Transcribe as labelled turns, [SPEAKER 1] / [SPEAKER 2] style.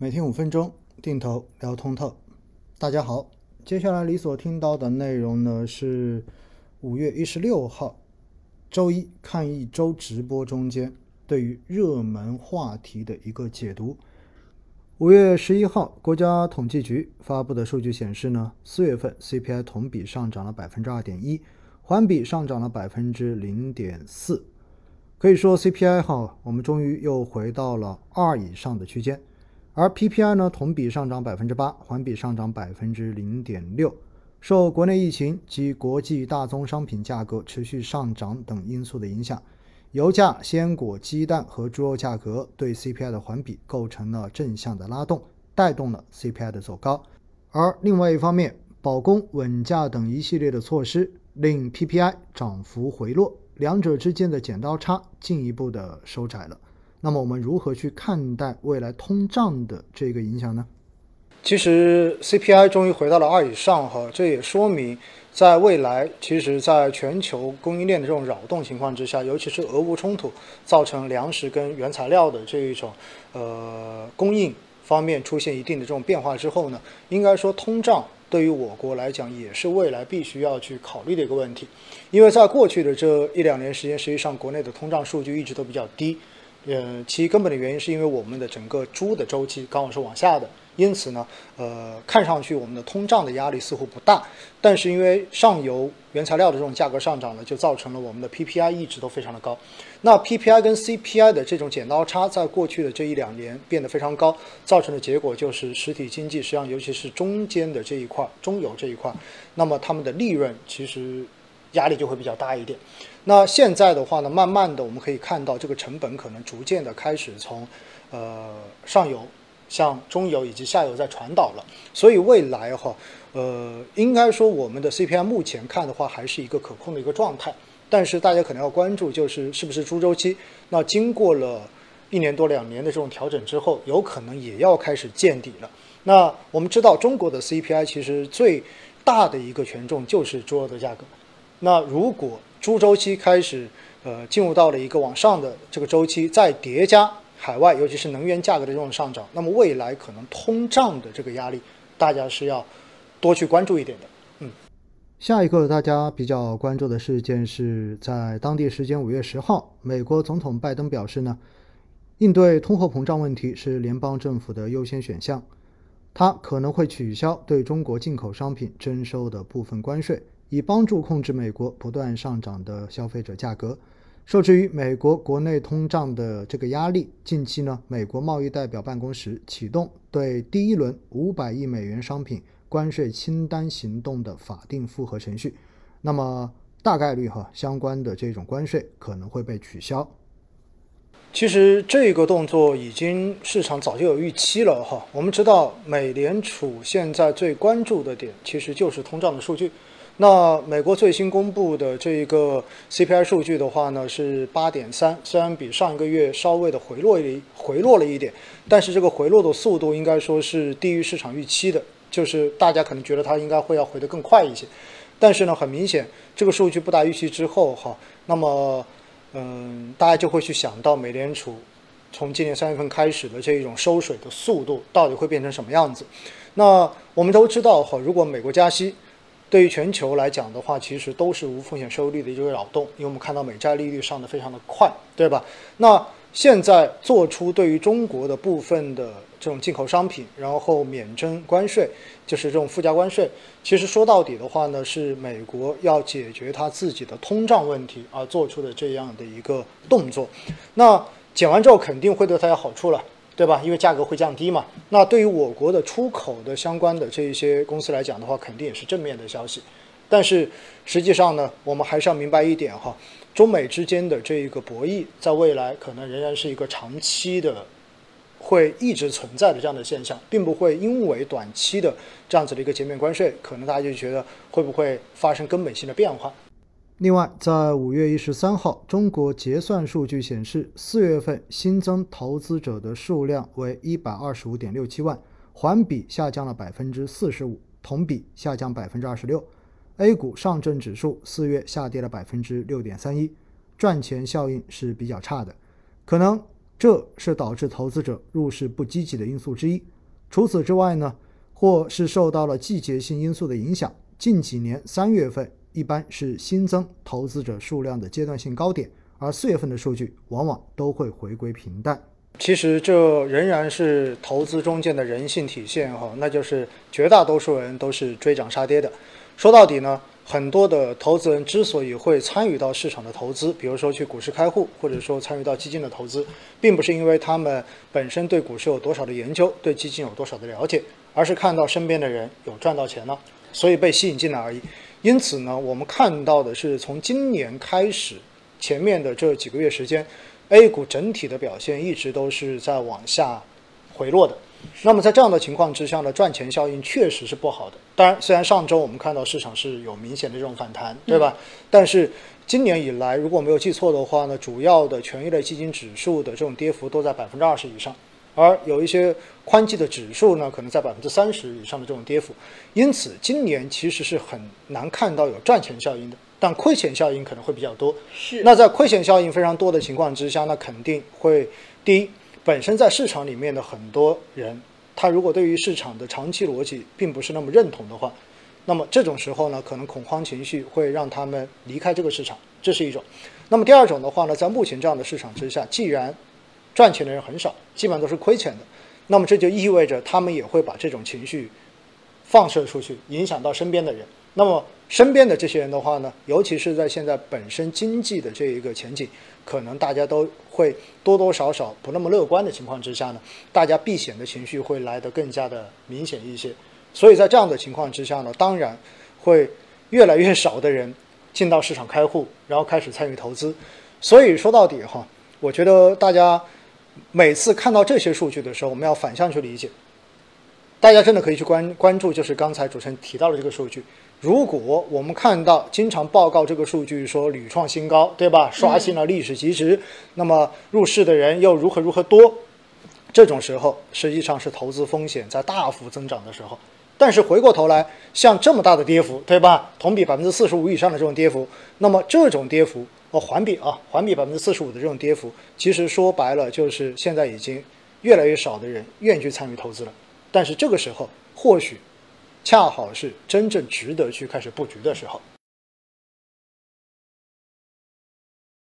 [SPEAKER 1] 每天五分钟，定投聊通透。大家好，接下来你所听到的内容呢是五月一十六号周一看一周直播中间对于热门话题的一个解读。五月十一号，国家统计局发布的数据显示呢，四月份 CPI 同比上涨了百分之二点一，环比上涨了百分之零点四。可以说 CPI 哈，我们终于又回到了二以上的区间。而 PPI 呢，同比上涨百分之八，环比上涨百分之零点六。受国内疫情及国际大宗商品价格持续上涨等因素的影响，油价、鲜果、鸡蛋和猪肉价格对 CPI 的环比构成了正向的拉动，带动了 CPI 的走高。而另外一方面，保供稳价等一系列的措施令 PPI 涨幅回落，两者之间的剪刀差进一步的收窄了。那么我们如何去看待未来通胀的这个影响呢？其实 CPI 终于回到了二以上哈，这也说明在未来，其实在全球供应链的这种扰动情况之下，尤其是俄乌冲突造成粮食跟原材料的这一种呃供应方面出现一定的这种变化之后呢，应该说通胀对于我国来讲也是未来必须要去考虑的一个问题，因为在过去的这一两年时间，实际上国内的通胀数据一直都比较低。呃，其根本的原因是因为我们的整个猪的周期刚好是往下的，因此呢，呃，看上去我们的通胀的压力似乎不大，但是因为上游原材料的这种价格上涨呢，就造成了我们的 PPI 一直都非常的高。那 PPI 跟 CPI 的这种剪刀差，在过去的这一两年变得非常高，造成的结果就是实体经济实际上，尤其是中间的这一块中游这一块，那么他们的利润其实压力就会比较大一点。那现在的话呢，慢慢的我们可以看到，这个成本可能逐渐的开始从，呃上游向中游以及下游在传导了。所以未来哈，呃，应该说我们的 CPI 目前看的话，还是一个可控的一个状态。但是大家可能要关注，就是是不是猪周期？那经过了一年多两年的这种调整之后，有可能也要开始见底了。那我们知道，中国的 CPI 其实最大的一个权重就是猪肉的价格。那如果猪周期开始，呃，进入到了一个往上的这个周期，再叠加海外，尤其是能源价格的这种上涨，那么未来可能通胀的这个压力，大家是要多去关注一点的。嗯，下一个大家比较关注的事件是在当地时间五月十号，美国总统拜登表示呢，应对通货膨胀问题是联邦政府的优先选项，他可能会取消对中国进口商品征收的部分关税。以帮助控制美国不断上涨的消费者价格。受制于美国国内通胀的这个压力，近期呢，美国贸易代表办公室启动对第一轮五百亿美元商品关税清单行动的法定复核程序。那么大概率哈，相关的这种关税可能会被取消。其实这个动作已经市场早就有预期了哈。我们知道，美联储现在最关注的点其实就是通胀的数据。那美国最新公布的这一个 CPI 数据的话呢，是八点三，虽然比上一个月稍微的回落一回落了一点，但是这个回落的速度应该说是低于市场预期的，就是大家可能觉得它应该会要回得更快一些，但是呢，很明显这个数据不达预期之后哈，那么嗯，大家就会去想到美联储从今年三月份开始的这一种收水的速度到底会变成什么样子？那我们都知道哈，如果美国加息。对于全球来讲的话，其实都是无风险收益率的一个扰动，因为我们看到美债利率上的非常的快，对吧？那现在做出对于中国的部分的这种进口商品，然后免征关税，就是这种附加关税，其实说到底的话呢，是美国要解决它自己的通胀问题而做出的这样的一个动作。那减完之后肯定会对它有好处了。对吧？因为价格会降低嘛。那对于我国的出口的相关的这一些公司来讲的话，肯定也是正面的消息。但是实际上呢，我们还是要明白一点哈，中美之间的这一个博弈，在未来可能仍然是一个长期的，会一直存在的这样的现象，并不会因为短期的这样子的一个减免关税，可能大家就觉得会不会发生根本性的变化。另外，在五月一十三号，中国结算数据显示，四月份新增投资者的数量为一百二十五点六七万，环比下降了百分之四十五，同比下降百分之二十六。A 股上证指数四月下跌了百分之六点三一，赚钱效应是比较差的。可能这是导致投资者入市不积极的因素之一。除此之外呢，或是受到了季节性因素的影响，近几年三月份一般是新增投资者数量的阶段性高点，而四月份的数据往往都会回归平淡。其实这仍然是投资中间的人性体现哈，那就是绝大多数人都是追涨杀跌的。说到底呢。很多的投资人之所以会参与到市场的投资，比如说去股市开户，或者说参与到基金的投资，并不是因为他们本身对股市有多少的研究，对基金有多少的了解，而是看到身边的人有赚到钱了，所以被吸引进来而已。因此呢，我们看到的是从今年开始，前面的这几个月时间，A 股整体的表现一直都是在往下回落的。那么在这样的情况之下呢，赚钱效应确实是不好的。当然，虽然上周我们看到市场是有明显的这种反弹，对吧？但是今年以来，如果没有记错的话呢，主要的权益类基金指数的这种跌幅都在百分之二十以上，而有一些宽基的指数呢，可能在百分之三十以上的这种跌幅。因此，今年其实是很难看到有赚钱效应的，但亏钱效应可能会比较多。
[SPEAKER 2] 是。
[SPEAKER 1] 那在亏钱效应非常多的情况之下，那肯定会第一。本身在市场里面的很多人，他如果对于市场的长期逻辑并不是那么认同的话，那么这种时候呢，可能恐慌情绪会让他们离开这个市场，这是一种。那么第二种的话呢，在目前这样的市场之下，既然赚钱的人很少，基本上都是亏钱的，那么这就意味着他们也会把这种情绪放射出去，影响到身边的人。那么身边的这些人的话呢，尤其是在现在本身经济的这一个前景。可能大家都会多多少少不那么乐观的情况之下呢，大家避险的情绪会来得更加的明显一些。所以在这样的情况之下呢，当然会越来越少的人进到市场开户，然后开始参与投资。所以说到底哈，我觉得大家每次看到这些数据的时候，我们要反向去理解。大家真的可以去关关注，就是刚才主持人提到的这个数据。如果我们看到经常报告这个数据说屡创新高，对吧？刷新了历史极值，那么入市的人又如何如何多？这种时候实际上是投资风险在大幅增长的时候。但是回过头来，像这么大的跌幅，对吧？同比百分之四十五以上的这种跌幅，那么这种跌幅哦，环比啊，环比百分之四十五的这种跌幅，其实说白了就是现在已经越来越少的人愿意去参与投资了。但是这个时候或许。恰好是真正值得去开始布局的时候。